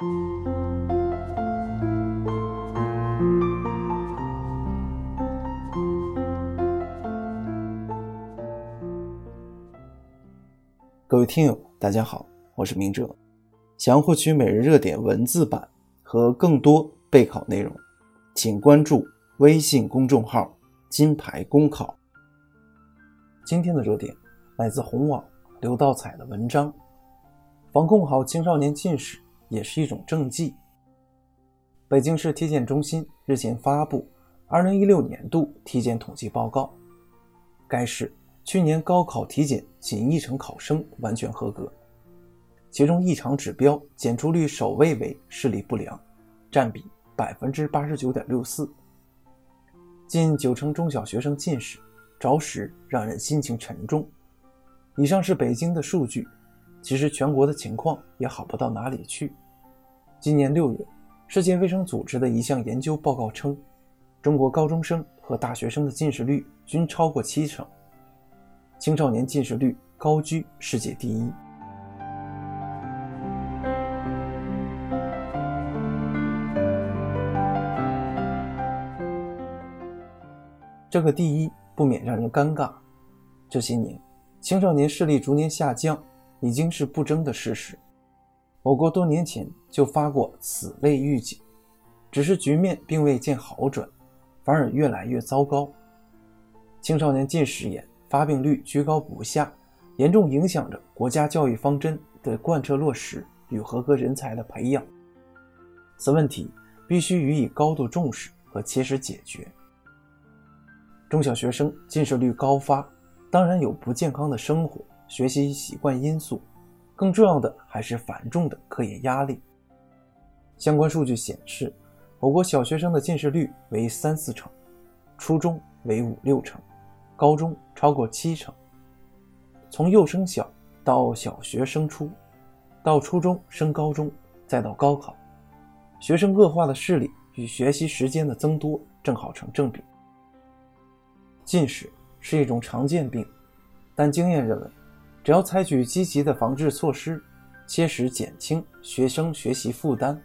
各位听友，大家好，我是明哲。想要获取每日热点文字版和更多备考内容，请关注微信公众号“金牌公考”。今天的热点来自红网刘道彩的文章：防控好青少年近视也是一种政绩。北京市体检中心日前发布2016年度体检统计报告，该市。去年高考体检仅一成考生完全合格，其中异常指标检出率首位为视力不良，占比百分之八十九点六四。近九成中小学生近视，着实让人心情沉重。以上是北京的数据，其实全国的情况也好不到哪里去。今年六月，世界卫生组织的一项研究报告称，中国高中生和大学生的近视率均超过七成。青少年近视率高居世界第一。这个第一不免让人尴尬。这些年，青少年视力逐年下降已经是不争的事实。我国多年前就发过此类预警，只是局面并未见好转，反而越来越糟糕。青少年近视眼。发病率居高不下，严重影响着国家教育方针的贯彻落实与合格人才的培养。此问题必须予以高度重视和切实解决。中小学生近视率高发，当然有不健康的生活、学习习惯因素，更重要的还是繁重的科研压力。相关数据显示，我国小学生的近视率为三四成，初中为五六成。高中超过七成，从幼升小到小学升初，到初中升高中，再到高考，学生恶化的视力与学习时间的增多正好成正比。近视是一种常见病，但经验认为，只要采取积极的防治措施，切实减轻学生学习负担，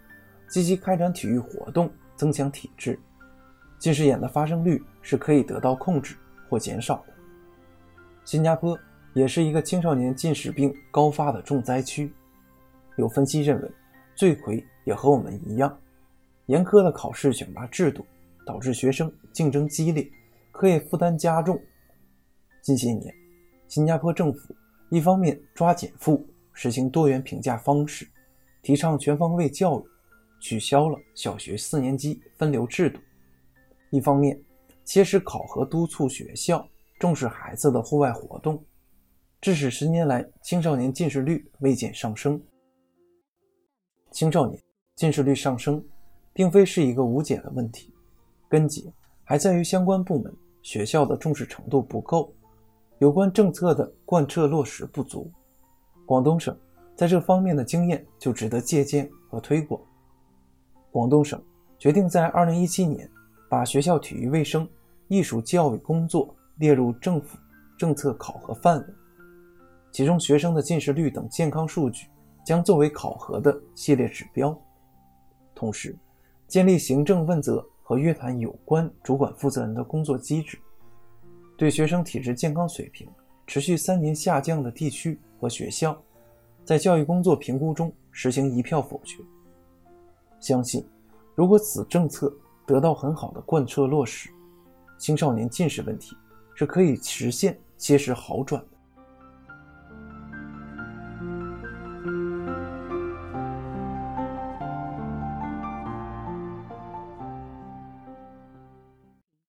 积极开展体育活动，增强体质，近视眼的发生率是可以得到控制。或减少的。新加坡也是一个青少年近视病高发的重灾区。有分析认为，罪魁也和我们一样，严苛的考试选拔制度导致学生竞争激烈，课业负担加重。近些年，新加坡政府一方面抓减负，实行多元评价方式，提倡全方位教育，取消了小学四年级分流制度；一方面，切实考核督促学校重视孩子的户外活动，致使十年来青少年近视率未见上升。青少年近视率上升，并非是一个无解的问题，根结还在于相关部门、学校的重视程度不够，有关政策的贯彻落实不足。广东省在这方面的经验就值得借鉴和推广。广东省决定在2017年。把学校体育卫生、艺术教育工作列入政府政策考核范围，其中学生的近视率等健康数据将作为考核的系列指标。同时，建立行政问责和约谈有关主管负责人的工作机制，对学生体质健康水平持续三年下降的地区和学校，在教育工作评估中实行一票否决。相信，如果此政策，得到很好的贯彻落实，青少年近视问题是可以实现切实好转的。